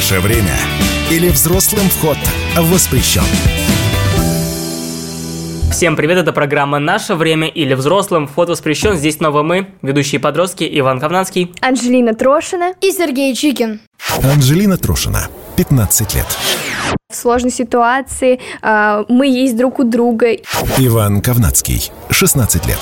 Наше время. Или взрослым вход воспрещен. Всем привет, это программа «Наше время» или «Взрослым». Вход воспрещен. Здесь снова мы, ведущие подростки Иван Ковнанский. Анжелина Трошина. И Сергей Чикин. Анжелина Трошина, 15 лет. В сложной ситуации э, мы есть друг у друга. Иван Ковнацкий, 16 лет.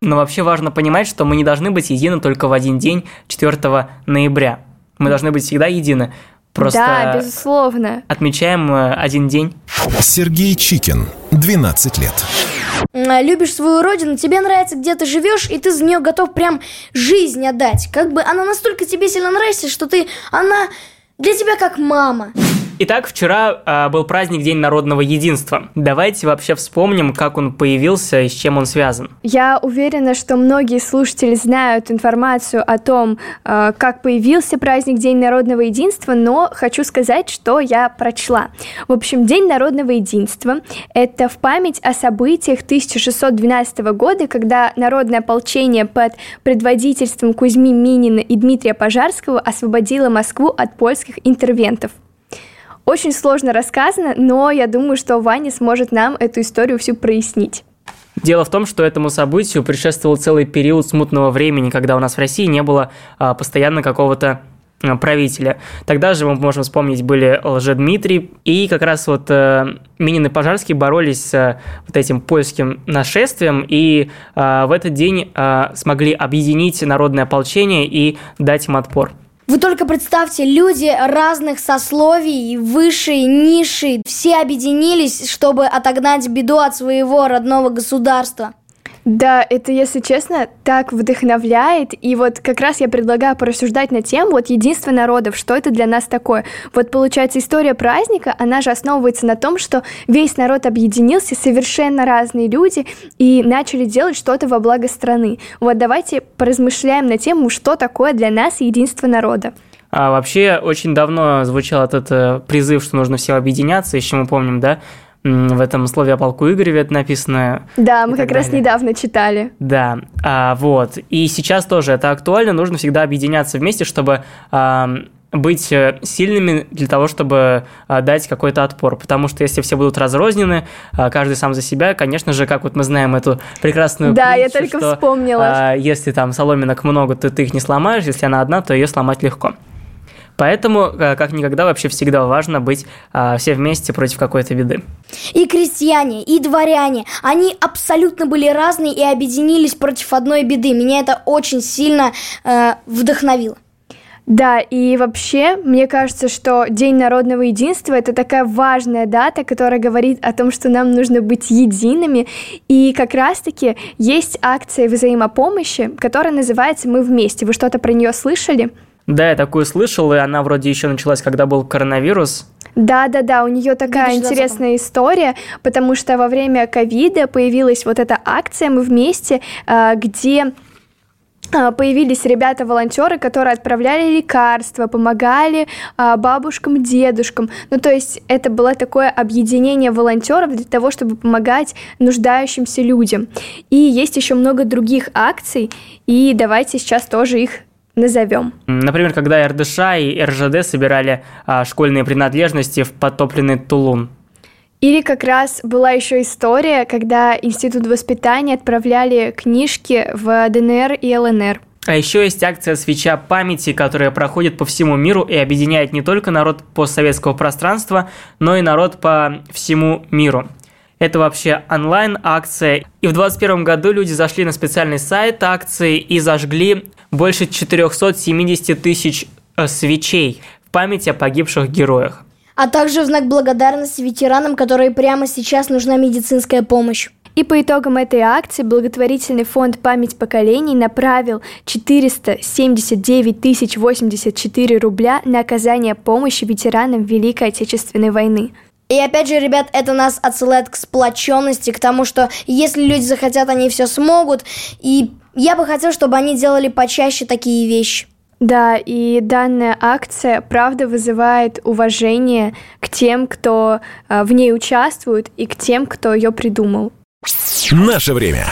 Но вообще важно понимать, что мы не должны быть едины только в один день, 4 ноября. Мы должны быть всегда едины. Просто Да, безусловно. отмечаем э, один день. Сергей Чикин, 12 лет. М, Любишь свою родину, тебе нравится, где ты живешь, и ты за нее готов прям жизнь отдать. Как бы она настолько тебе сильно нравится, что ты, она для тебя как мама. Итак, вчера э, был праздник День народного единства. Давайте вообще вспомним, как он появился и с чем он связан. Я уверена, что многие слушатели знают информацию о том, э, как появился праздник День народного единства, но хочу сказать, что я прочла. В общем, День народного единства – это в память о событиях 1612 года, когда народное ополчение под предводительством Кузьми Минина и Дмитрия Пожарского освободило Москву от польских интервентов. Очень сложно рассказано, но я думаю, что Ваня сможет нам эту историю всю прояснить. Дело в том, что этому событию предшествовал целый период смутного времени, когда у нас в России не было а, постоянно какого-то а, правителя. Тогда же мы можем вспомнить были Лжедмитрий и как раз вот э, Минин и Пожарский боролись с э, вот этим польским нашествием и э, в этот день э, смогли объединить народное ополчение и дать им отпор. Вы только представьте, люди разных сословий, высшие, низшие, все объединились, чтобы отогнать беду от своего родного государства. Да, это, если честно, так вдохновляет. И вот как раз я предлагаю порассуждать на тему вот единство народов, что это для нас такое. Вот получается история праздника, она же основывается на том, что весь народ объединился, совершенно разные люди, и начали делать что-то во благо страны. Вот давайте поразмышляем на тему, что такое для нас единство народа. А вообще очень давно звучал этот э, призыв, что нужно все объединяться, еще мы помним, да, в этом слове о полку Игореве это написано. Да, мы как раз далее. недавно читали. Да, а, вот. И сейчас тоже это актуально, нужно всегда объединяться вместе, чтобы ам, быть э, сильными для того, чтобы а, дать какой-то отпор. Потому что если все будут разрознены, а, каждый сам за себя, конечно же, как вот мы знаем эту прекрасную Да, я притчу, только что, вспомнила. а, если там соломинок много, то ты их не сломаешь, если она одна, то ее сломать легко. Поэтому, э, как никогда, вообще всегда важно быть а, все вместе против какой-то беды. И крестьяне, и дворяне, они абсолютно были разные и объединились против одной беды. Меня это очень сильно э, вдохновило. Да, и вообще, мне кажется, что День народного единства – это такая важная дата, которая говорит о том, что нам нужно быть едиными. И как раз-таки есть акция взаимопомощи, которая называется «Мы вместе». Вы что-то про нее слышали? Да, я такую слышал, и она вроде еще началась, когда был коронавирус. Да, да, да, у нее такая 2020. интересная история, потому что во время ковида появилась вот эта акция «Мы вместе», а, где а, появились ребята-волонтеры, которые отправляли лекарства, помогали а, бабушкам, дедушкам. Ну, то есть это было такое объединение волонтеров для того, чтобы помогать нуждающимся людям. И есть еще много других акций, и давайте сейчас тоже их назовем. Например, когда РДШ и РЖД собирали а, школьные принадлежности в потопленный Тулун. Или как раз была еще история, когда Институт воспитания отправляли книжки в ДНР и ЛНР. А еще есть акция «Свеча памяти», которая проходит по всему миру и объединяет не только народ постсоветского пространства, но и народ по всему миру. Это вообще онлайн-акция. И в 2021 году люди зашли на специальный сайт акции и зажгли больше 470 тысяч э, свечей в память о погибших героях. А также в знак благодарности ветеранам, которые прямо сейчас нужна медицинская помощь. И по итогам этой акции благотворительный фонд «Память поколений» направил 479 тысяч 84 рубля на оказание помощи ветеранам Великой Отечественной войны. И опять же, ребят, это нас отсылает к сплоченности, к тому, что если люди захотят, они все смогут. И я бы хотел, чтобы они делали почаще такие вещи. Да, и данная акция, правда, вызывает уважение к тем, кто э, в ней участвует, и к тем, кто ее придумал. Наше время.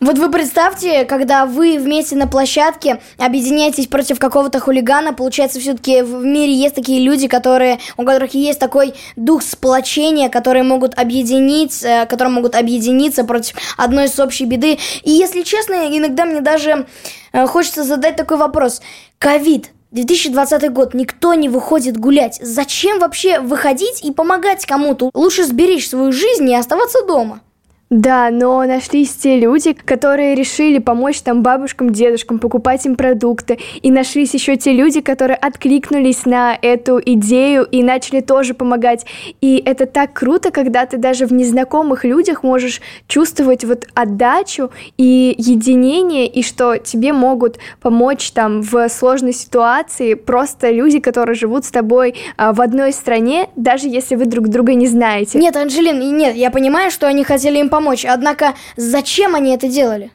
Вот вы представьте, когда вы вместе на площадке объединяетесь против какого-то хулигана, получается, все-таки в мире есть такие люди, которые, у которых есть такой дух сплочения, которые могут объединить, э, которые могут объединиться против одной из общей беды. И если честно, иногда мне даже э, хочется задать такой вопрос. Ковид, 2020 год, никто не выходит гулять. Зачем вообще выходить и помогать кому-то? Лучше сберечь свою жизнь и оставаться дома. Да, но нашлись те люди, которые решили помочь там бабушкам, дедушкам, покупать им продукты. И нашлись еще те люди, которые откликнулись на эту идею и начали тоже помогать. И это так круто, когда ты даже в незнакомых людях можешь чувствовать вот отдачу и единение, и что тебе могут помочь там в сложной ситуации просто люди, которые живут с тобой а, в одной стране, даже если вы друг друга не знаете. Нет, Анжелин, нет, я понимаю, что они хотели им помочь помочь. Однако, зачем они это делали?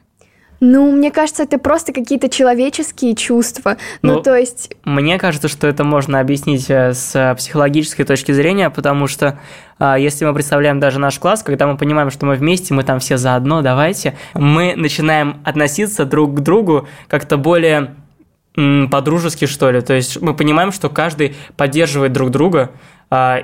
Ну, мне кажется, это просто какие-то человеческие чувства. Ну, ну, то есть... Мне кажется, что это можно объяснить э, с психологической точки зрения, потому что а, если мы представляем даже наш класс, когда мы понимаем, что мы вместе, мы там все заодно, давайте, мы начинаем относиться друг к другу как-то более по-дружески, что ли. То есть мы понимаем, что каждый поддерживает друг друга,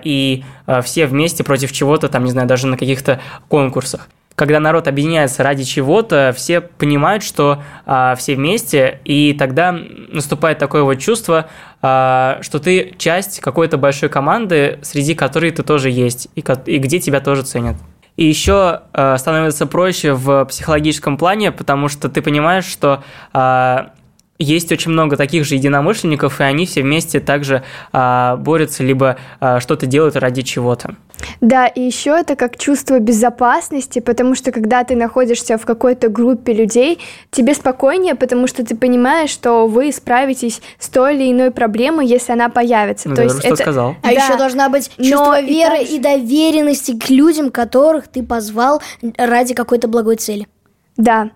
и а, все вместе против чего-то, там, не знаю, даже на каких-то конкурсах. Когда народ объединяется ради чего-то, все понимают, что а, все вместе, и тогда наступает такое вот чувство, а, что ты часть какой-то большой команды, среди которой ты тоже есть, и, и где тебя тоже ценят. И еще э, становится проще в психологическом плане, потому что ты понимаешь, что э, есть очень много таких же единомышленников, и они все вместе также а, борются, либо а, что-то делают ради чего-то. Да, и еще это как чувство безопасности, потому что когда ты находишься в какой-то группе людей, тебе спокойнее, потому что ты понимаешь, что вы справитесь с той или иной проблемой, если она появится. Ну, То есть что это... сказал. А да. еще должна быть чувство Но веры и, также... и доверенности к людям, которых ты позвал ради какой-то благой цели. Да.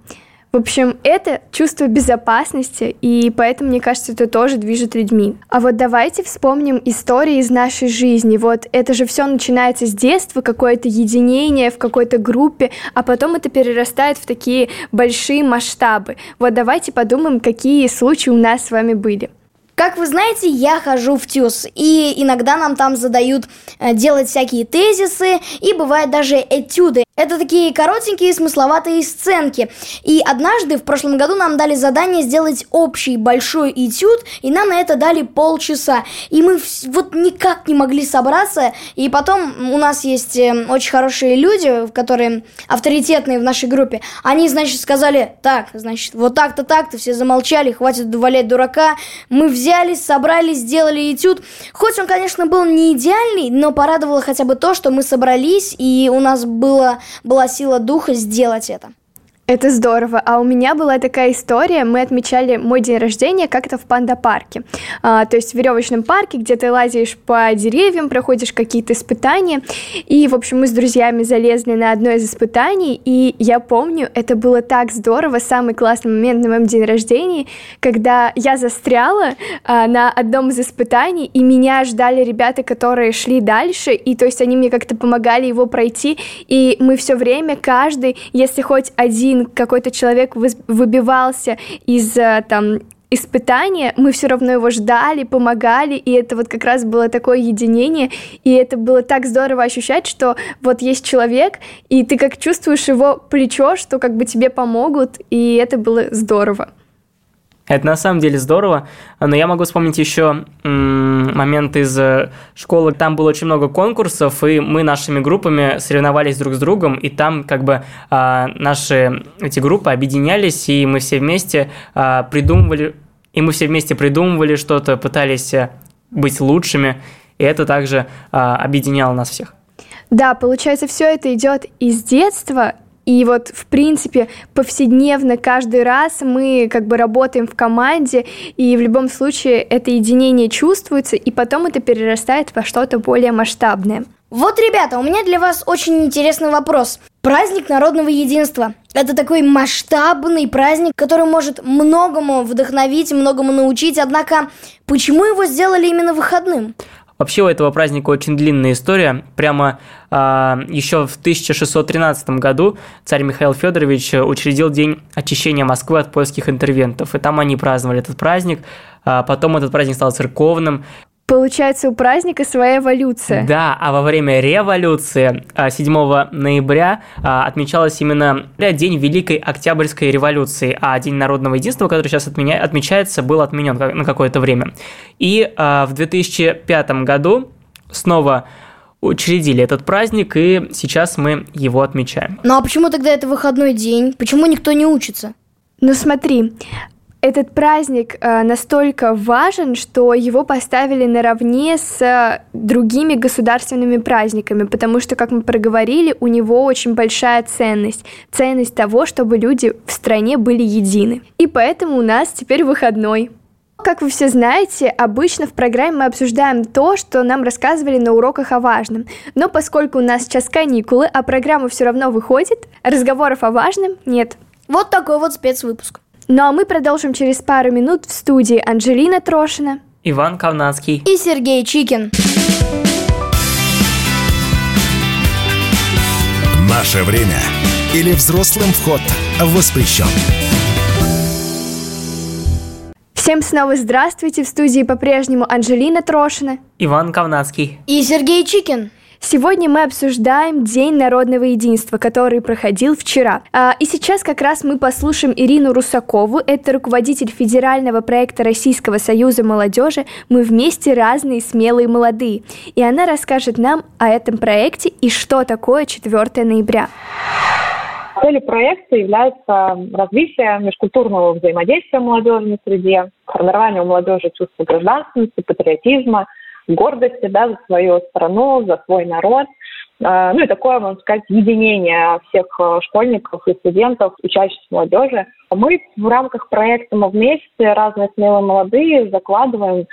В общем, это чувство безопасности, и поэтому, мне кажется, это тоже движет людьми. А вот давайте вспомним истории из нашей жизни. Вот это же все начинается с детства, какое-то единение в какой-то группе, а потом это перерастает в такие большие масштабы. Вот давайте подумаем, какие случаи у нас с вами были. Как вы знаете, я хожу в ТЮЗ, и иногда нам там задают э, делать всякие тезисы, и бывает даже этюды. Это такие коротенькие смысловатые сценки. И однажды в прошлом году нам дали задание сделать общий большой этюд, и нам на это дали полчаса. И мы вот никак не могли собраться, и потом у нас есть э, очень хорошие люди, которые авторитетные в нашей группе. Они, значит, сказали, так, значит, вот так-то так-то, все замолчали, хватит валять дурака. Мы взяли взялись, собрались, сделали этюд. Хоть он, конечно, был не идеальный, но порадовало хотя бы то, что мы собрались, и у нас было, была сила духа сделать это. Это здорово. А у меня была такая история. Мы отмечали мой день рождения как-то в панда-парке. А, то есть в веревочном парке, где ты лазишь по деревьям, проходишь какие-то испытания. И, в общем, мы с друзьями залезли на одно из испытаний. И я помню, это было так здорово. Самый классный момент на моем день рождения, когда я застряла а, на одном из испытаний, и меня ждали ребята, которые шли дальше. И то есть они мне как-то помогали его пройти. И мы все время, каждый, если хоть один один какой-то человек выбивался из э, там испытания, мы все равно его ждали, помогали, и это вот как раз было такое единение, и это было так здорово ощущать, что вот есть человек, и ты как чувствуешь его плечо, что как бы тебе помогут, и это было здорово. Это на самом деле здорово, но я могу вспомнить еще момент из э, школы. Там было очень много конкурсов, и мы нашими группами соревновались друг с другом, и там как бы а, наши эти группы объединялись, и мы все вместе а, придумывали, и мы все вместе придумывали что-то, пытались э, быть лучшими, и это также а, объединяло нас всех. Да, получается, все это идет из детства, и вот, в принципе, повседневно каждый раз мы как бы работаем в команде, и в любом случае это единение чувствуется, и потом это перерастает во что-то более масштабное. Вот, ребята, у меня для вас очень интересный вопрос. Праздник народного единства. Это такой масштабный праздник, который может многому вдохновить, многому научить. Однако, почему его сделали именно выходным? Вообще у этого праздника очень длинная история. Прямо а, еще в 1613 году царь Михаил Федорович учредил День очищения Москвы от польских интервентов. И там они праздновали этот праздник. А потом этот праздник стал церковным. Получается, у праздника своя эволюция. Да, а во время революции 7 а, ноября а, отмечалась именно День Великой Октябрьской революции, а День народного единства, который сейчас отменя... отмечается, был отменен на какое-то время. И а, в 2005 году снова учредили этот праздник, и сейчас мы его отмечаем. Ну а почему тогда это выходной день? Почему никто не учится? Ну смотри, этот праздник э, настолько важен, что его поставили наравне с другими государственными праздниками, потому что, как мы проговорили, у него очень большая ценность. Ценность того, чтобы люди в стране были едины. И поэтому у нас теперь выходной. Как вы все знаете, обычно в программе мы обсуждаем то, что нам рассказывали на уроках о важном. Но поскольку у нас сейчас каникулы, а программа все равно выходит, разговоров о важном нет. Вот такой вот спецвыпуск. Ну а мы продолжим через пару минут в студии Анжелина Трошина, Иван Кавнацкий и Сергей Чикин. Наше время или взрослым вход воспрещен. Всем снова здравствуйте! В студии по-прежнему Анжелина Трошина, Иван Кавнацкий и Сергей Чикин. Сегодня мы обсуждаем День народного единства, который проходил вчера. А, и сейчас как раз мы послушаем Ирину Русакову, это руководитель федерального проекта Российского союза молодежи «Мы вместе разные, смелые, молодые». И она расскажет нам о этом проекте и что такое 4 ноября. Целью проекта является развитие межкультурного взаимодействия молодежи на среде, формирование у молодежи чувства гражданственности, патриотизма – гордости да, за свою страну, за свой народ. А, ну и такое, можно сказать, единение всех э, школьников и студентов, учащихся молодежи. Мы в рамках проекта «Мы вместе», разные смелые молодые, закладываем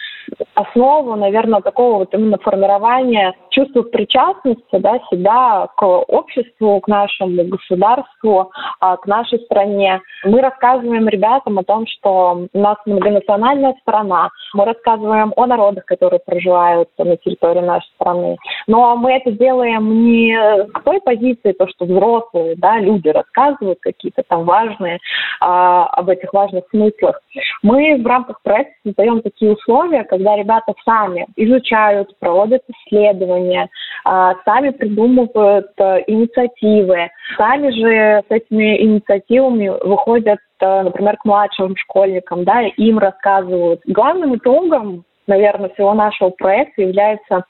основу, наверное, такого вот именно формирования чувства причастности да, себя к обществу, к нашему государству, а, к нашей стране. Мы рассказываем ребятам о том, что у нас многонациональная страна. Мы рассказываем о народах, которые проживают на территории нашей страны. Но мы это делаем не с той позиции, то, что взрослые да, люди рассказывают какие-то там важные а, об этих важных смыслах. Мы в рамках проекта создаем такие условия, когда ребята сами изучают, проводят исследования, а, сами придумывают э, инициативы, сами же с этими инициативами выходят, э, например, к младшим школьникам, да, им рассказывают. Главным итогом наверное, всего нашего проекта является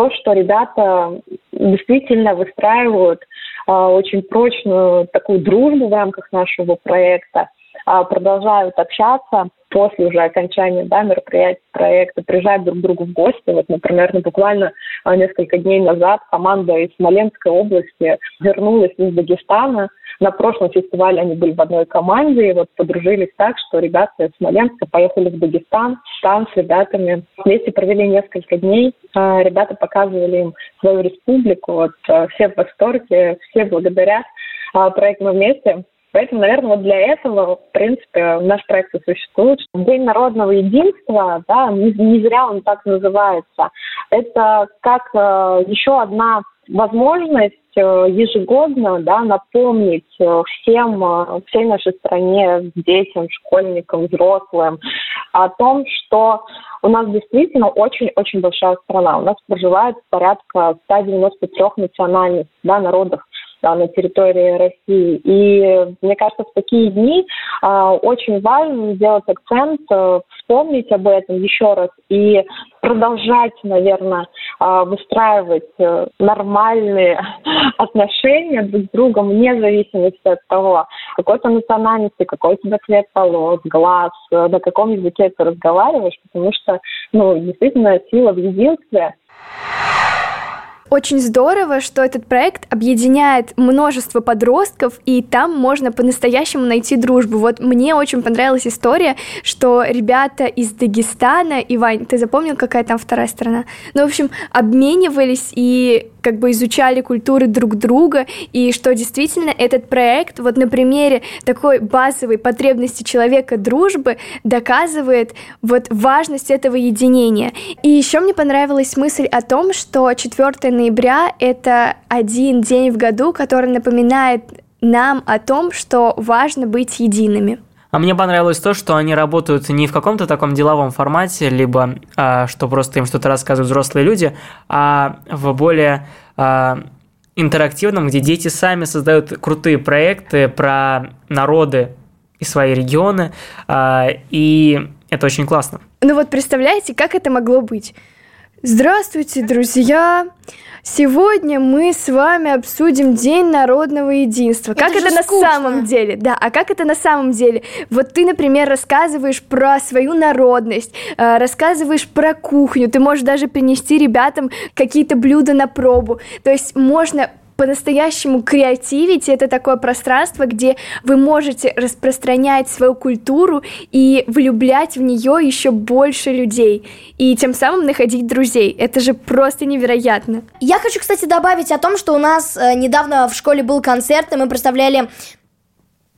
то, что ребята действительно выстраивают э, очень прочную такую дружбу в рамках нашего проекта, э, продолжают общаться после уже окончания да, мероприятия проекта, приезжают друг к другу в гости. Вот, например, ну, буквально э, несколько дней назад команда из Смоленской области вернулась из Дагестана, на прошлом фестивале они были в одной команде, и вот подружились так, что ребята из Смоленска поехали в Дагестан, там с ребятами вместе провели несколько дней. А, ребята показывали им свою республику, вот а, все в восторге, все благодарят а, проект «Мы вместе». Поэтому, наверное, вот для этого, в принципе, наш проект и существует. День народного единства, да, не, зря он так называется. Это как еще одна возможность ежегодно да, напомнить э, всем, э, всей нашей стране, детям, школьникам, взрослым о том, что у нас действительно очень-очень большая страна. У нас проживает порядка 193 национальностей, да, народов да, на территории России. И мне кажется, в такие дни э, очень важно сделать акцент, э, вспомнить об этом еще раз и продолжать, наверное, э, выстраивать э, нормальные отношения друг с другом вне зависимости от того, какой то национальности, какой у тебя цвет волос, глаз, э, на каком языке ты разговариваешь, потому что, ну, действительно, сила в единстве. Очень здорово, что этот проект объединяет множество подростков, и там можно по-настоящему найти дружбу. Вот мне очень понравилась история, что ребята из Дагестана, Ивань, ты запомнил, какая там вторая страна? Ну, в общем, обменивались и как бы изучали культуры друг друга, и что действительно этот проект вот на примере такой базовой потребности человека дружбы доказывает вот важность этого единения. И еще мне понравилась мысль о том, что 4 ноября — это один день в году, который напоминает нам о том, что важно быть едиными. А мне понравилось то, что они работают не в каком-то таком деловом формате, либо а, что просто им что-то рассказывают взрослые люди, а в более а, интерактивном, где дети сами создают крутые проекты про народы и свои регионы, а, и это очень классно. Ну вот представляете, как это могло быть? Здравствуйте, друзья! Сегодня мы с вами обсудим День народного единства. Это как это на скучно. самом деле? Да, а как это на самом деле? Вот ты, например, рассказываешь про свою народность, э, рассказываешь про кухню, ты можешь даже принести ребятам какие-то блюда на пробу. То есть можно по-настоящему креативить. Это такое пространство, где вы можете распространять свою культуру и влюблять в нее еще больше людей. И тем самым находить друзей. Это же просто невероятно. Я хочу, кстати, добавить о том, что у нас э, недавно в школе был концерт, и мы представляли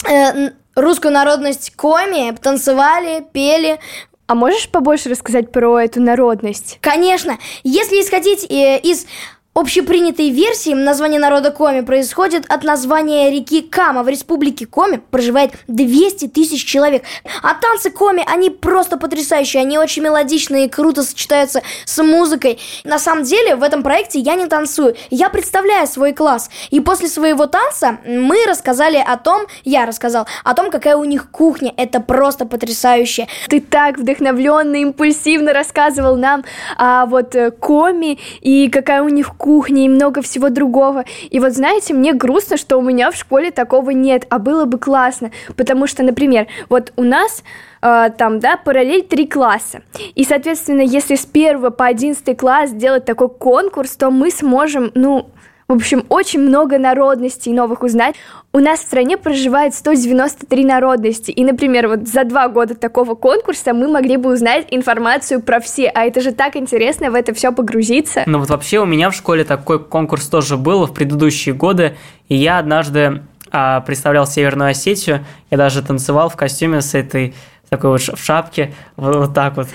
э, русскую народность коми, танцевали, пели. А можешь побольше рассказать про эту народность? Конечно, если исходить э, из общепринятой версии, название народа Коми происходит от названия реки Кама. В республике Коми проживает 200 тысяч человек. А танцы Коми, они просто потрясающие, они очень мелодичные и круто сочетаются с музыкой. На самом деле, в этом проекте я не танцую, я представляю свой класс. И после своего танца мы рассказали о том, я рассказал о том, какая у них кухня. Это просто потрясающе. Ты так вдохновленно, импульсивно рассказывал нам о вот э, коми и какая у них кухня и много всего другого. И вот знаете, мне грустно, что у меня в школе такого нет, а было бы классно, потому что, например, вот у нас э, там, да, параллель три класса. И, соответственно, если с первого по одиннадцатый класс сделать такой конкурс, то мы сможем, ну, в общем, очень много народностей новых узнать. У нас в стране проживает 193 народности. И, например, вот за два года такого конкурса мы могли бы узнать информацию про все. А это же так интересно в это все погрузиться. Ну вот вообще у меня в школе такой конкурс тоже был в предыдущие годы, и я однажды а, представлял Северную Осетию, я даже танцевал в костюме с этой такой вот в шапке, вот, вот так вот.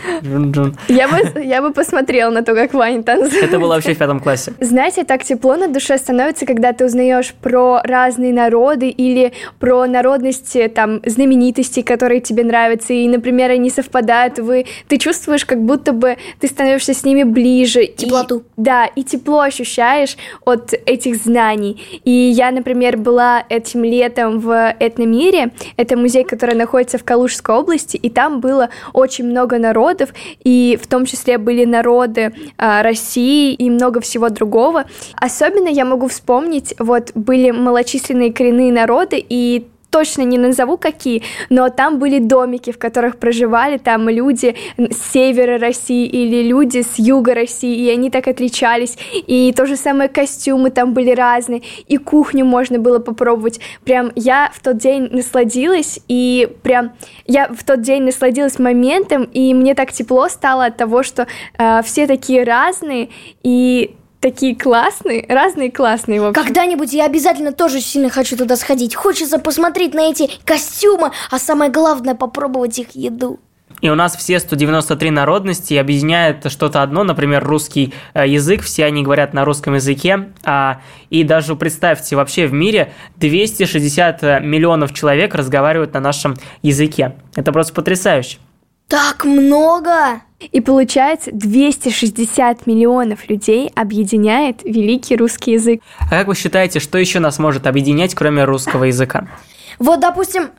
Я бы, я бы посмотрела на то, как Ваня танцует. Это было вообще в пятом классе. Знаете, так тепло на душе становится, когда ты узнаешь про разные народы или про народности, там, знаменитостей, которые тебе нравятся, и, например, они совпадают, вы, ты чувствуешь, как будто бы ты становишься с ними ближе. и- Теплоту. да, и тепло ощущаешь от этих знаний. И я, например, была этим летом в Этномире, это музей, который находится в Калужской области, и там было очень много народов, и в том числе были народы а, России и много всего другого. Особенно я могу вспомнить, вот были малочисленные коренные народы, и точно не назову какие, но там были домики, в которых проживали там люди с севера России или люди с юга России, и они так отличались. И то же самое костюмы там были разные, и кухню можно было попробовать. Прям я в тот день насладилась, и прям я в тот день насладилась моментом, и мне так тепло стало от того, что э, все такие разные, и такие классные, разные классные, в общем. Когда-нибудь я обязательно тоже сильно хочу туда сходить. Хочется посмотреть на эти костюмы, а самое главное попробовать их еду. И у нас все 193 народности объединяет что-то одно, например, русский э, язык, все они говорят на русском языке. а, И даже представьте, вообще в мире 260 миллионов человек разговаривают на нашем языке. Это просто потрясающе. Так много! И получается, 260 миллионов людей объединяет великий русский язык. А как вы считаете, что еще нас может объединять, кроме русского языка? Вот, допустим,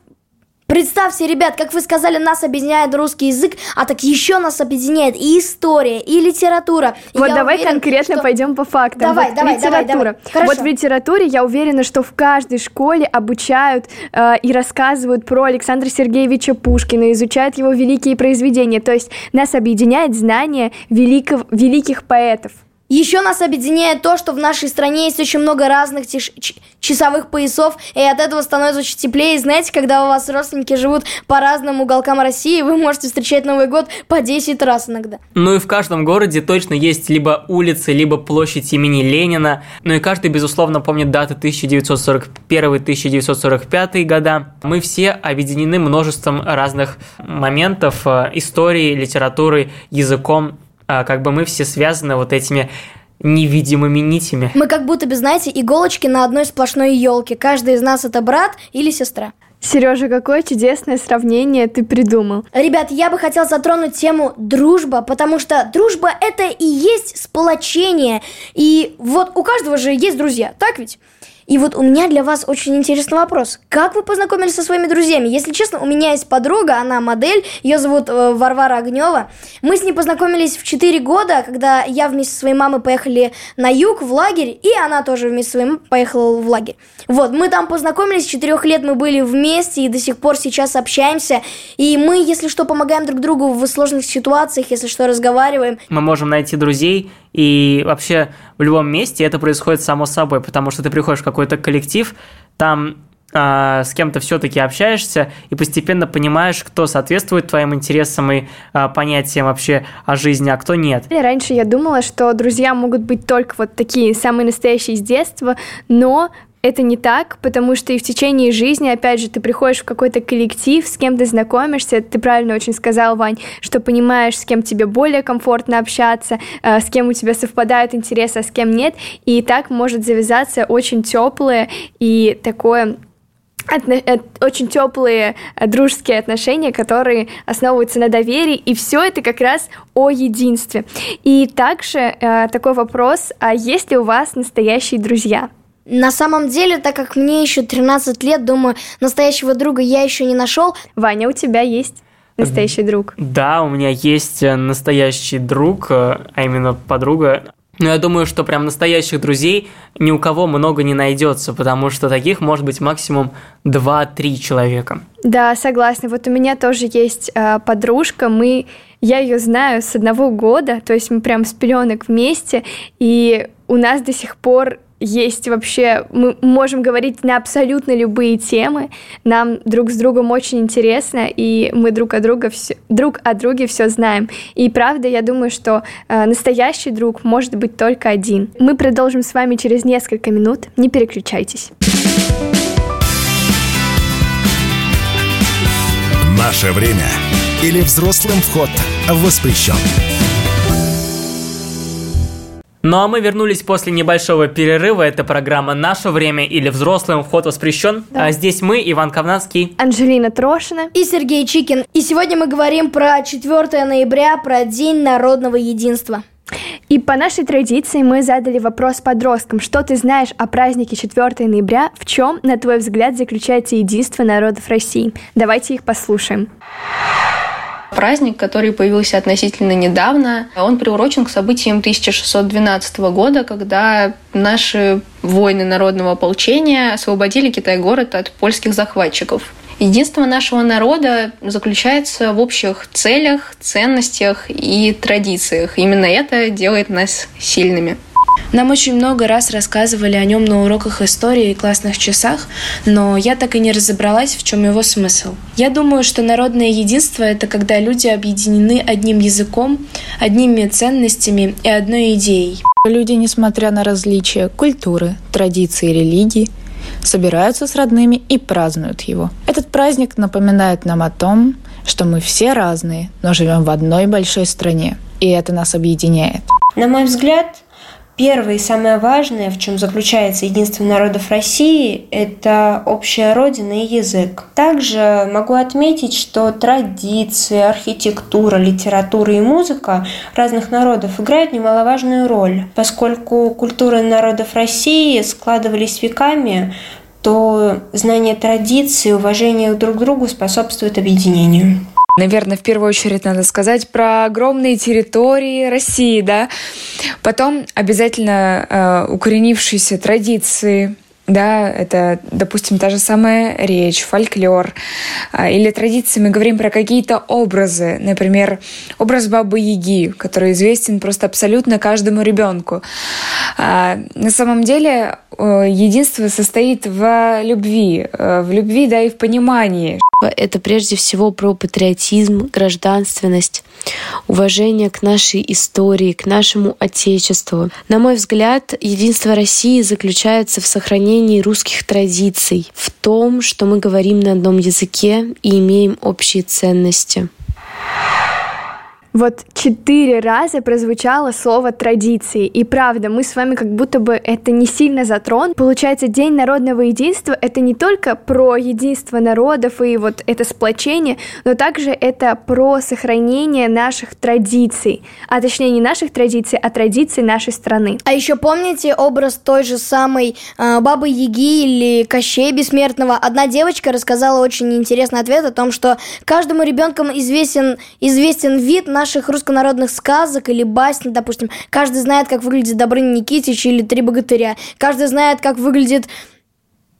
представьте, ребят, как вы сказали, нас объединяет русский язык, а так еще нас объединяет и история, и литература. И Вот давай уверен, конкретно что- пойдем по фактам. Давай, вот давай, давай, литература. давай. Хорошо. Вот в литературе я уверена, что в каждой школе обучают э, и рассказывают про Александра Сергеевича Пушкина, изучают его великие произведения. То есть нас объединяет знание великов, великих поэтов. Еще нас объединяет то, что в нашей стране есть очень много разных часовых поясов, и от этого становится очень теплее. Знаете, когда у вас родственники живут по разным уголкам России, вы можете встречать Новый год по 10 раз иногда. Ну и в каждом городе точно есть либо улицы, либо площадь имени Ленина. Ну и каждый, безусловно, помнит даты 1941-1945 года. Мы все объединены множеством разных моментов э, истории, литературы, языком как бы мы все связаны вот этими невидимыми нитями. Мы как будто бы, знаете, иголочки на одной сплошной елке. Каждый из нас это брат или сестра. Сережа, какое чудесное сравнение ты придумал. Ребят, я бы хотел затронуть тему дружба, потому что дружба это и есть сплочение. И вот у каждого же есть друзья, так ведь? И вот у меня для вас очень интересный вопрос. Как вы познакомились со своими друзьями? Если честно, у меня есть подруга, она модель, ее зовут э, Варвара Огнева. Мы с ней познакомились в 4 года, когда я вместе со своей мамой поехали на юг, в лагерь, и она тоже вместе со своей поехала в лагерь. Вот, мы там познакомились, с 4 лет мы были вместе, и до сих пор сейчас общаемся. И мы, если что, помогаем друг другу в сложных ситуациях, если что, разговариваем. Мы можем найти друзей, и вообще в любом месте это происходит само собой, потому что ты приходишь в какой-то коллектив, там а, с кем-то все-таки общаешься и постепенно понимаешь, кто соответствует твоим интересам и а, понятиям вообще о жизни, а кто нет. Раньше я думала, что друзья могут быть только вот такие самые настоящие с детства, но это не так, потому что и в течение жизни, опять же, ты приходишь в какой-то коллектив, с кем ты знакомишься, ты правильно очень сказал, Вань, что понимаешь, с кем тебе более комфортно общаться, э, с кем у тебя совпадают интересы, а с кем нет, и так может завязаться очень теплое и такое э, очень теплые э, дружеские отношения, которые основываются на доверии, и все это как раз о единстве. И также э, такой вопрос, а есть ли у вас настоящие друзья? На самом деле, так как мне еще 13 лет, думаю, настоящего друга я еще не нашел. Ваня, у тебя есть настоящий друг? Да, у меня есть э, настоящий друг, э, а именно подруга. Но я думаю, что прям настоящих друзей ни у кого много не найдется, потому что таких может быть максимум 2-3 человека. Да, согласна. Вот у меня тоже есть э, подружка, мы, я ее знаю с одного года, то есть мы прям с пеленок вместе, и у нас до сих пор есть вообще, мы можем говорить на абсолютно любые темы, нам друг с другом очень интересно, и мы друг о друга все, друг о друге все знаем. И правда, я думаю, что э, настоящий друг может быть только один. Мы продолжим с вами через несколько минут, не переключайтесь. Наше время или взрослым вход воспрещен. Ну а мы вернулись после небольшого перерыва. Это программа «Наше время» или «Взрослым вход воспрещен». Да. А здесь мы, Иван Ковнацкий, Анжелина Трошина и Сергей Чикин. И сегодня мы говорим про 4 ноября, про День народного единства. И по нашей традиции мы задали вопрос подросткам, что ты знаешь о празднике 4 ноября, в чем, на твой взгляд, заключается единство народов России. Давайте их послушаем праздник, который появился относительно недавно. Он приурочен к событиям 1612 года, когда наши воины народного ополчения освободили Китай-город от польских захватчиков. Единство нашего народа заключается в общих целях, ценностях и традициях. Именно это делает нас сильными. Нам очень много раз рассказывали о нем на уроках истории и классных часах, но я так и не разобралась, в чем его смысл. Я думаю, что народное единство – это когда люди объединены одним языком, одними ценностями и одной идеей. Люди, несмотря на различия культуры, традиций и религий, собираются с родными и празднуют его. Этот праздник напоминает нам о том, что мы все разные, но живем в одной большой стране, и это нас объединяет. На мой взгляд, Первое и самое важное, в чем заключается единство народов России, это общая родина и язык. Также могу отметить, что традиции, архитектура, литература и музыка разных народов играют немаловажную роль, поскольку культуры народов России складывались веками, то знание традиций, уважение друг к другу способствует объединению. Наверное, в первую очередь надо сказать про огромные территории России, да. Потом обязательно э, укоренившиеся традиции, да, это, допустим, та же самая речь, фольклор, а, или традиции мы говорим про какие-то образы, например, образ Бабы Яги, который известен просто абсолютно каждому ребенку. А, на самом деле единство состоит в любви, э, в любви, да, и в понимании. Это прежде всего про патриотизм, гражданственность, уважение к нашей истории, к нашему Отечеству. На мой взгляд, единство России заключается в сохранении русских традиций, в том, что мы говорим на одном языке и имеем общие ценности. Вот четыре раза прозвучало слово «традиции». И правда, мы с вами как будто бы это не сильно затрон. Получается, День народного единства — это не только про единство народов и вот это сплочение, но также это про сохранение наших традиций. А точнее, не наших традиций, а традиций нашей страны. А еще помните образ той же самой э, Бабы Яги или Кощей Бессмертного? Одна девочка рассказала очень интересный ответ о том, что каждому ребенку известен, известен вид на наших руссконародных сказок или басен, допустим, каждый знает, как выглядит Добрыня Никитич или Три богатыря. Каждый знает, как выглядит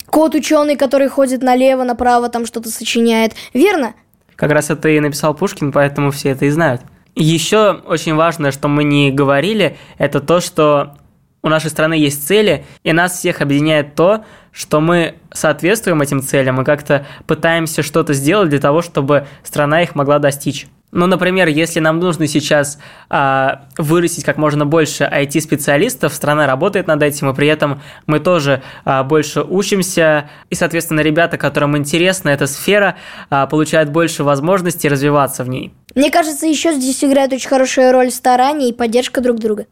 кот ученый, который ходит налево, направо, там что-то сочиняет. Верно? Как раз это и написал Пушкин, поэтому все это и знают. Еще очень важно, что мы не говорили, это то, что у нашей страны есть цели, и нас всех объединяет то, что мы соответствуем этим целям и как-то пытаемся что-то сделать для того, чтобы страна их могла достичь. Ну, например, если нам нужно сейчас а, вырастить как можно больше IT-специалистов, страна работает над этим, и при этом мы тоже а, больше учимся, и, соответственно, ребята, которым интересна эта сфера, а, получают больше возможностей развиваться в ней. Мне кажется, еще здесь играет очень хорошая роль старания и поддержка друг друга.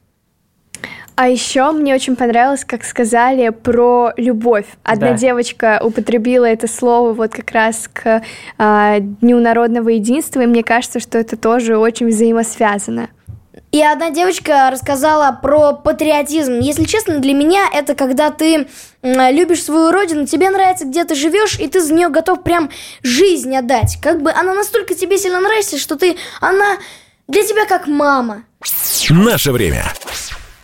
А еще мне очень понравилось, как сказали про любовь. Одна да. девочка употребила это слово вот как раз к э, Дню народного единства, и мне кажется, что это тоже очень взаимосвязано. И одна девочка рассказала про патриотизм. Если честно, для меня это когда ты любишь свою родину, тебе нравится, где ты живешь, и ты за нее готов прям жизнь отдать. Как бы она настолько тебе сильно нравится, что ты, она для тебя как мама. Наше время.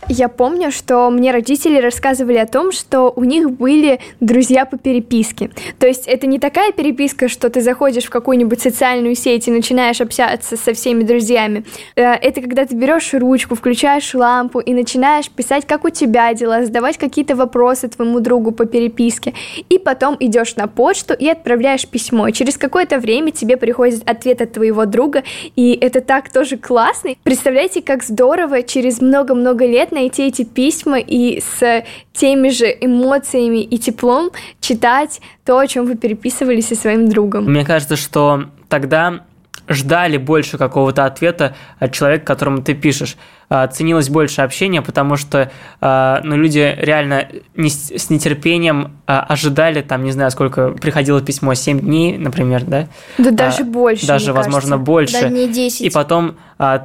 Я помню, что мне родители рассказывали о том, что у них были друзья по переписке. То есть это не такая переписка, что ты заходишь в какую-нибудь социальную сеть и начинаешь общаться со всеми друзьями. Э, это когда ты берешь ручку, включаешь лампу и начинаешь писать, как у тебя дела, задавать какие-то вопросы твоему другу по переписке. И потом идешь на почту и отправляешь письмо. Через какое-то время тебе приходит ответ от твоего друга, и это так тоже классно. Представляете, как здорово через много-много лет найти эти письма и с теми же эмоциями и теплом читать то, о чем вы переписывались со своим другом. Мне кажется, что тогда ждали больше какого-то ответа от человека, которому ты пишешь. А, ценилось больше общения, потому что а, ну, люди реально не, с нетерпением а, ожидали, там, не знаю, сколько приходило письмо, 7 дней, например, да? Да даже больше, Даже, возможно, кажется. больше. Да, дней 10. И потом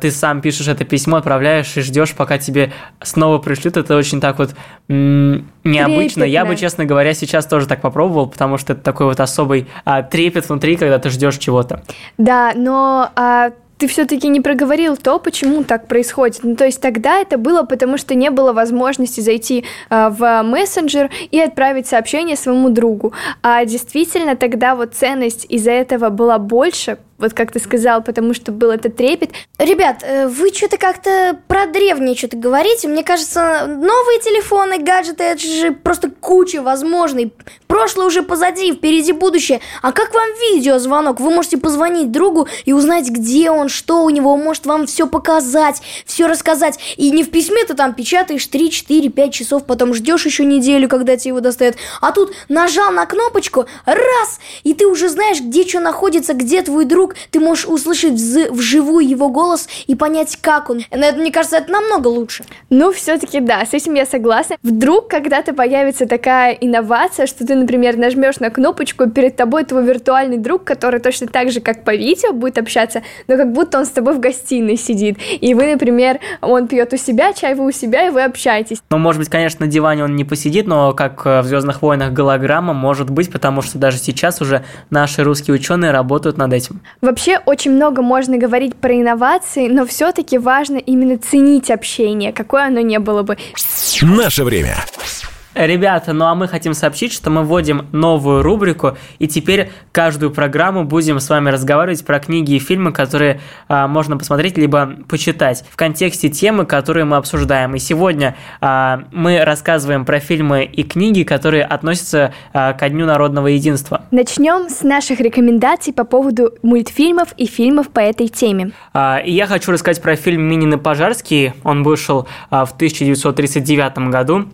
ты сам пишешь это письмо, отправляешь и ждешь, пока тебе снова пришлют. Это очень так вот м- необычно. Трепетно. Я бы, честно говоря, сейчас тоже так попробовал, потому что это такой вот особый а, трепет внутри, когда ты ждешь чего-то. Да, но а, ты все-таки не проговорил то, почему так происходит. Ну, то есть тогда это было потому, что не было возможности зайти э, в мессенджер и отправить сообщение своему другу. А действительно тогда вот ценность из-за этого была больше, вот как ты сказал, потому что был этот трепет. Ребят, э, вы что-то как-то про древние что-то говорите. Мне кажется, новые телефоны, гаджеты, это же просто куча возможной. Прошлое уже позади, впереди будущее. А как вам видеозвонок? Вы можете позвонить другу и узнать, где он, что у него, может вам все показать, все рассказать. И не в письме ты там печатаешь 3, 4, 5 часов, потом ждешь еще неделю, когда тебе его достают. А тут нажал на кнопочку, раз, и ты уже знаешь, где что находится, где твой друг, вдруг ты можешь услышать вживую его голос и понять, как он. Это, мне кажется, это намного лучше. Ну, все-таки да, с этим я согласна. Вдруг когда-то появится такая инновация, что ты, например, нажмешь на кнопочку, и перед тобой твой виртуальный друг, который точно так же, как по видео, будет общаться, но как будто он с тобой в гостиной сидит. И вы, например, он пьет у себя чай, вы у себя, и вы общаетесь. Ну, может быть, конечно, на диване он не посидит, но как в Звездных войнах голограмма может быть, потому что даже сейчас уже наши русские ученые работают над этим. Вообще очень много можно говорить про инновации, но все-таки важно именно ценить общение, какое оно не было бы. Наше время. Ребята, ну а мы хотим сообщить, что мы вводим новую рубрику, и теперь каждую программу будем с вами разговаривать про книги и фильмы, которые а, можно посмотреть либо почитать в контексте темы, которые мы обсуждаем. И сегодня а, мы рассказываем про фильмы и книги, которые относятся а, ко Дню народного единства. Начнем с наших рекомендаций по поводу мультфильмов и фильмов по этой теме. А, и я хочу рассказать про фильм «Минины Пожарские». Он вышел а, в 1939 году.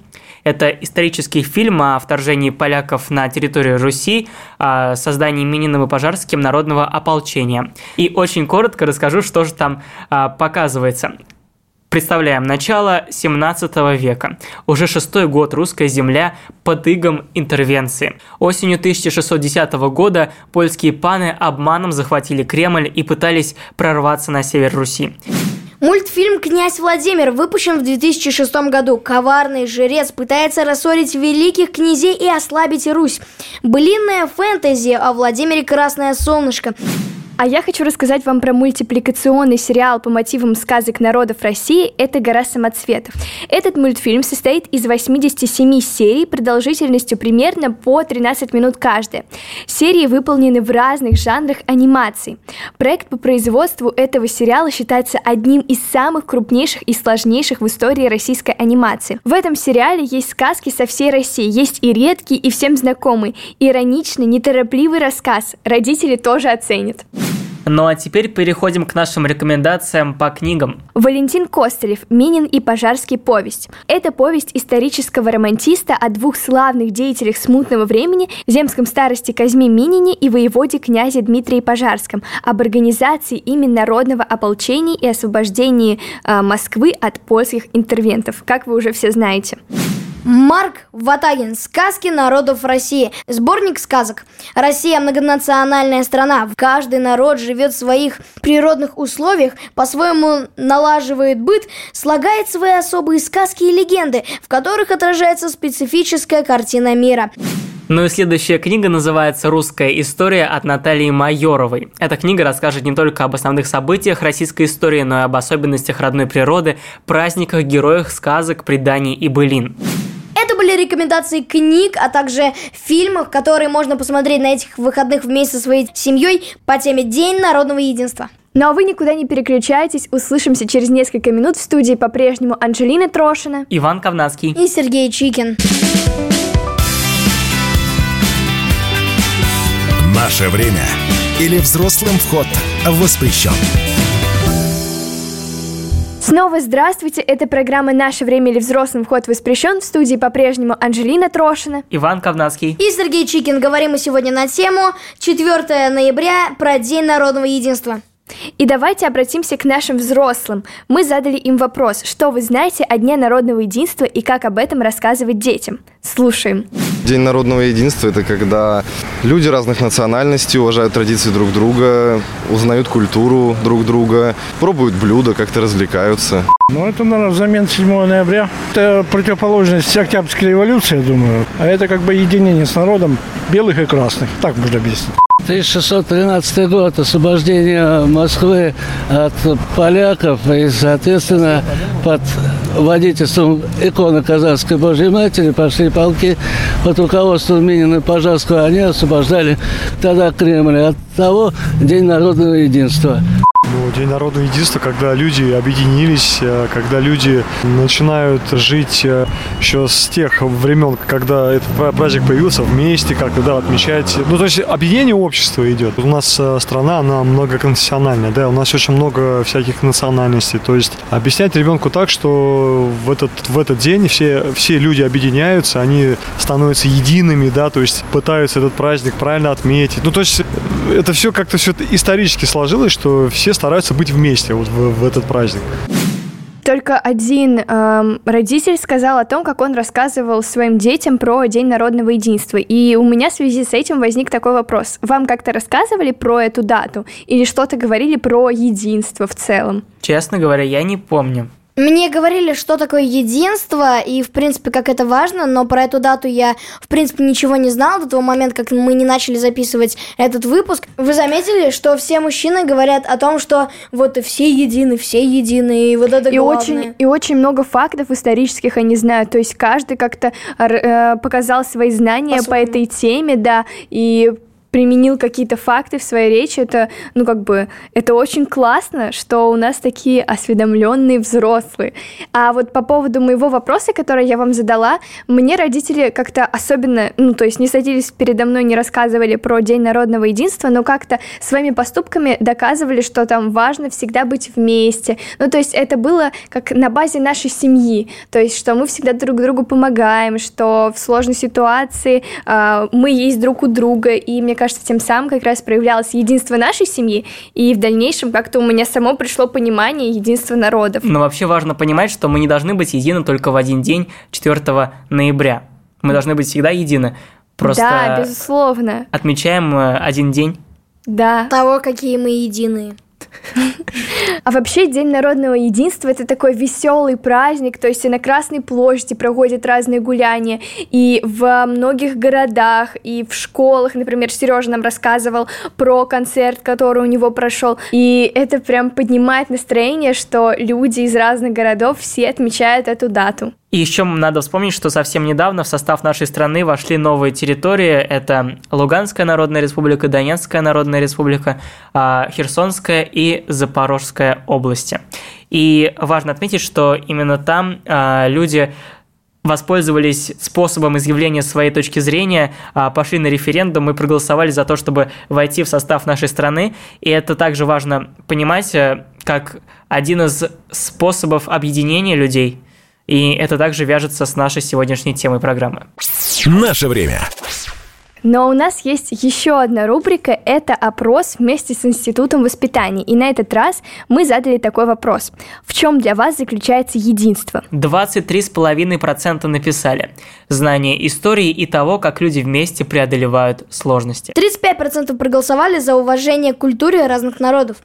Это исторический фильм о вторжении поляков на территорию Руси, о создании Мининым и Пожарским народного ополчения. И очень коротко расскажу, что же там а, показывается. Представляем начало 17 века. Уже шестой год русская земля под игом интервенции. Осенью 1610 года польские паны обманом захватили Кремль и пытались прорваться на север Руси. Мультфильм «Князь Владимир» выпущен в 2006 году. Коварный жрец пытается рассорить великих князей и ослабить Русь. Блинная фэнтези о Владимире Красное Солнышко. А я хочу рассказать вам про мультипликационный сериал по мотивам сказок народов России «Это гора самоцветов». Этот мультфильм состоит из 87 серий продолжительностью примерно по 13 минут каждая. Серии выполнены в разных жанрах анимации. Проект по производству этого сериала считается одним из самых крупнейших и сложнейших в истории российской анимации. В этом сериале есть сказки со всей России, есть и редкий, и всем знакомый, ироничный, неторопливый рассказ. Родители тоже оценят. Ну а теперь переходим к нашим рекомендациям по книгам. Валентин Костылев «Минин и Пожарский повесть». Это повесть исторического романтиста о двух славных деятелях смутного времени, земском старости Казьме Минине и воеводе князе Дмитрии Пожарском, об организации ими народного ополчения и освобождении э, Москвы от польских интервентов, как вы уже все знаете. Марк Ватагин. Сказки народов России. Сборник сказок. Россия многонациональная страна. Каждый народ живет в своих природных условиях, по-своему налаживает быт, слагает свои особые сказки и легенды, в которых отражается специфическая картина мира. Ну и следующая книга называется «Русская история» от Натальи Майоровой. Эта книга расскажет не только об основных событиях российской истории, но и об особенностях родной природы, праздниках, героях, сказок, преданий и былин. Это были рекомендации книг, а также фильмов, которые можно посмотреть на этих выходных вместе со своей семьей по теме День народного единства. Ну а вы никуда не переключайтесь, услышимся через несколько минут в студии по-прежнему Анжелина Трошина, Иван Ковнацкий и Сергей Чикин. Наше время или взрослым вход воспрещен. Снова здравствуйте, это программа «Наше время или взрослым вход воспрещен». В студии по-прежнему Анжелина Трошина, Иван Ковнацкий и Сергей Чикин. Говорим мы сегодня на тему 4 ноября про День народного единства. И давайте обратимся к нашим взрослым. Мы задали им вопрос, что вы знаете о Дне народного единства и как об этом рассказывать детям. Слушаем. День народного единства – это когда люди разных национальностей уважают традиции друг друга, узнают культуру друг друга, пробуют блюда, как-то развлекаются. Ну, это, наверное, взамен 7 ноября. Это противоположность Октябрьской революции, я думаю. А это как бы единение с народом белых и красных. Так можно объяснить. 1613 год, освобождение Москвы от поляков и, соответственно, под водительством иконы Казахской Божьей Матери пошли полки под руководством Минина и Пожарского. Они освобождали тогда Кремль. От того День народного единства. Ну, День народного единства, когда люди объединились, э, когда люди начинают жить э, еще с тех времен, когда этот праздник появился вместе, как-то да, отмечать. Ну, то есть объединение общества идет. У нас э, страна, она многоконфессиональная, да, у нас очень много всяких национальностей. То есть объяснять ребенку так, что в этот, в этот день все, все люди объединяются, они становятся едиными, да, то есть пытаются этот праздник правильно отметить. Ну, то есть это все как-то все исторически сложилось, что все стараются быть вместе вот в, в этот праздник. Только один эм, родитель сказал о том, как он рассказывал своим детям про День народного единства. И у меня в связи с этим возник такой вопрос. Вам как-то рассказывали про эту дату? Или что-то говорили про единство в целом? Честно говоря, я не помню. Мне говорили, что такое единство и, в принципе, как это важно, но про эту дату я, в принципе, ничего не знал до того момента, как мы не начали записывать этот выпуск. Вы заметили, что все мужчины говорят о том, что вот и все едины, все едины, и вот это и главное. очень И очень много фактов исторических они знают, то есть каждый как-то э, показал свои знания по, по этой теме, да, и применил какие-то факты в своей речи, это, ну, как бы, это очень классно, что у нас такие осведомленные взрослые. А вот по поводу моего вопроса, который я вам задала, мне родители как-то особенно, ну, то есть не садились передо мной, не рассказывали про День народного единства, но как-то своими поступками доказывали, что там важно всегда быть вместе. Ну, то есть это было как на базе нашей семьи, то есть что мы всегда друг другу помогаем, что в сложной ситуации э, мы есть друг у друга, и мне кажется, кажется, тем самым как раз проявлялось единство нашей семьи, и в дальнейшем как-то у меня само пришло понимание единства народов. Но вообще важно понимать, что мы не должны быть едины только в один день, 4 ноября. Мы должны быть всегда едины. Просто да, безусловно. Отмечаем э, один день. Да. Того, какие мы единые. А вообще День народного единства это такой веселый праздник, то есть и на Красной площади проходят разные гуляния, и в многих городах, и в школах, например, Сережа нам рассказывал про концерт, который у него прошел, и это прям поднимает настроение, что люди из разных городов все отмечают эту дату. И еще надо вспомнить, что совсем недавно в состав нашей страны вошли новые территории. Это Луганская Народная Республика, Донецкая Народная Республика, а, Херсонская и Запорожская области. И важно отметить, что именно там а, люди воспользовались способом изъявления своей точки зрения, а, пошли на референдум и проголосовали за то, чтобы войти в состав нашей страны. И это также важно понимать э, как один из способов объединения людей – и это также вяжется с нашей сегодняшней темой программы. Наше время. Но у нас есть еще одна рубрика – это опрос вместе с Институтом воспитания. И на этот раз мы задали такой вопрос. В чем для вас заключается единство? 23,5% написали. Знание истории и того, как люди вместе преодолевают сложности. 35% проголосовали за уважение к культуре разных народов.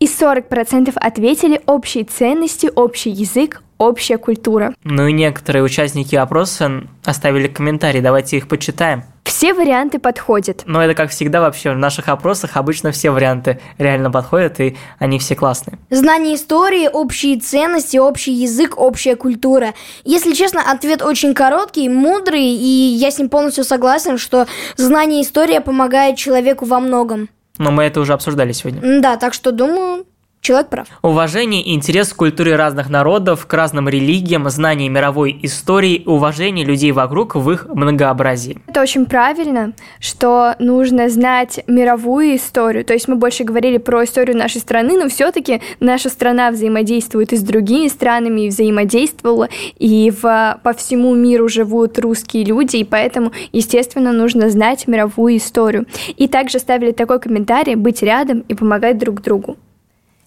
И 40% ответили общие ценности, общий язык, общая культура. Ну и некоторые участники опроса оставили комментарии, давайте их почитаем. Все варианты подходят. Но это как всегда вообще в наших опросах обычно все варианты реально подходят, и они все классные. Знание истории, общие ценности, общий язык, общая культура. Если честно, ответ очень короткий, мудрый, и я с ним полностью согласен, что знание истории помогает человеку во многом. Но мы это уже обсуждали сегодня. Да, так что думаю, Человек прав. Уважение и интерес к культуре разных народов, к разным религиям, знание мировой истории, уважение людей вокруг в их многообразии. Это очень правильно, что нужно знать мировую историю. То есть мы больше говорили про историю нашей страны, но все-таки наша страна взаимодействует и с другими странами, и взаимодействовала, и в, по всему миру живут русские люди, и поэтому, естественно, нужно знать мировую историю. И также ставили такой комментарий «быть рядом и помогать друг другу».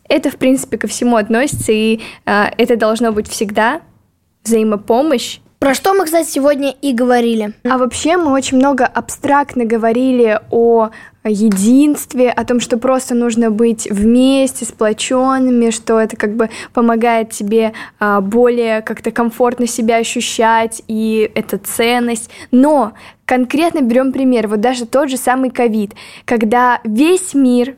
Это, в принципе, ко всему относится, и э, это должно быть всегда взаимопомощь. Про что мы, кстати, сегодня и говорили. А вообще мы очень много абстрактно говорили о единстве, о том, что просто нужно быть вместе, сплоченными, что это как бы помогает тебе а, более как-то комфортно себя ощущать, и это ценность. Но конкретно берем пример, вот даже тот же самый ковид, когда весь мир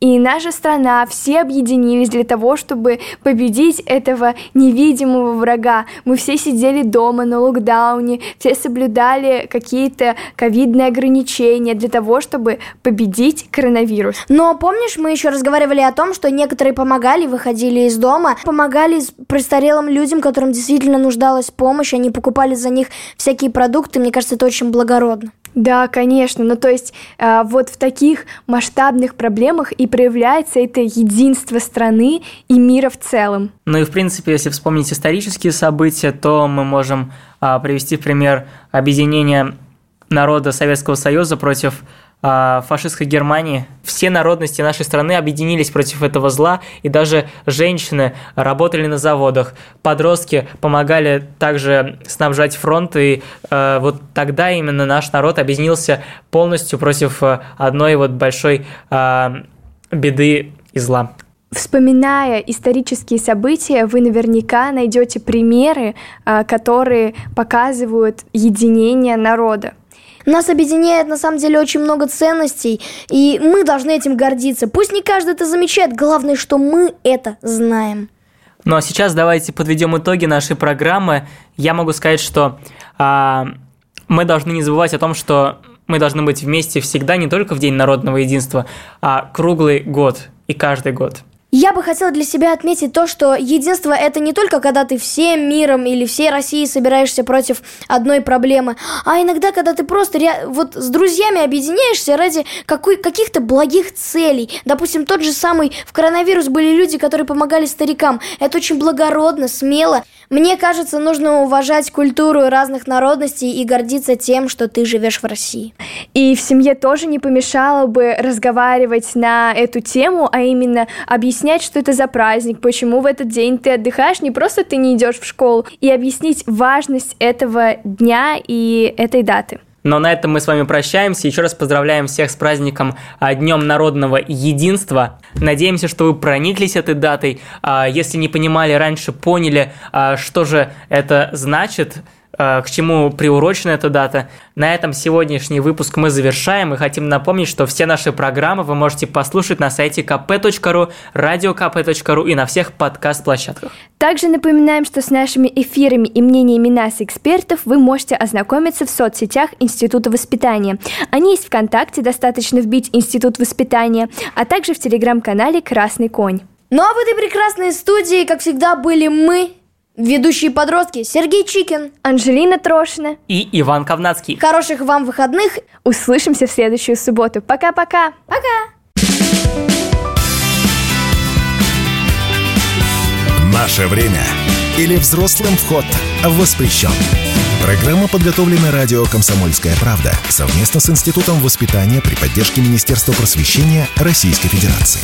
и наша страна, все объединились для того, чтобы победить этого невидимого врага. Мы все сидели дома на локдауне, все соблюдали какие-то ковидные ограничения для того, чтобы победить коронавирус. Но помнишь, мы еще разговаривали о том, что некоторые помогали, выходили из дома, помогали престарелым людям, которым действительно нуждалась помощь, они покупали за них всякие продукты. Мне кажется, это очень благородно. Да, конечно. Ну, то есть э, вот в таких масштабных проблемах и проявляется это единство страны и мира в целом. Ну и, в принципе, если вспомнить исторические события, то мы можем э, привести пример объединения народа Советского Союза против фашистской Германии. Все народности нашей страны объединились против этого зла, и даже женщины работали на заводах, подростки помогали также снабжать фронт, и э, вот тогда именно наш народ объединился полностью против э, одной вот большой э, беды и зла. Вспоминая исторические события, вы наверняка найдете примеры, а, которые показывают единение народа. Нас объединяет на самом деле очень много ценностей, и мы должны этим гордиться. Пусть не каждый это замечает, главное, что мы это знаем. Ну а сейчас давайте подведем итоги нашей программы. Я могу сказать, что а, мы должны не забывать о том, что мы должны быть вместе всегда, не только в День народного единства, а круглый год и каждый год. Я бы хотела для себя отметить то, что единство это не только когда ты всем миром или всей Россией собираешься против одной проблемы, а иногда, когда ты просто вот с друзьями объединяешься ради какой- каких-то благих целей. Допустим, тот же самый в коронавирус были люди, которые помогали старикам. Это очень благородно, смело. Мне кажется, нужно уважать культуру разных народностей и гордиться тем, что ты живешь в России. И в семье тоже не помешало бы разговаривать на эту тему, а именно объяснять, что это за праздник, почему в этот день ты отдыхаешь, не просто ты не идешь в школу, и объяснить важность этого дня и этой даты. Но на этом мы с вами прощаемся. Еще раз поздравляем всех с праздником а, Днем народного единства. Надеемся, что вы прониклись этой датой. А, если не понимали раньше, поняли, а, что же это значит – к чему приурочена эта дата. На этом сегодняшний выпуск мы завершаем и хотим напомнить, что все наши программы вы можете послушать на сайте kp.ru, radiokp.ru и на всех подкаст-площадках. Также напоминаем, что с нашими эфирами и мнениями нас, экспертов, вы можете ознакомиться в соцсетях Института воспитания. Они есть ВКонтакте, достаточно вбить Институт воспитания, а также в телеграм-канале «Красный конь». Ну а в этой прекрасной студии, как всегда, были мы, Ведущие подростки Сергей Чикин, Анжелина Трошина и Иван Ковнацкий. Хороших вам выходных. Услышимся в следующую субботу. Пока-пока. Пока. Наше время или взрослым вход воспрещен. Программа подготовлена радио «Комсомольская правда» совместно с Институтом воспитания при поддержке Министерства просвещения Российской Федерации.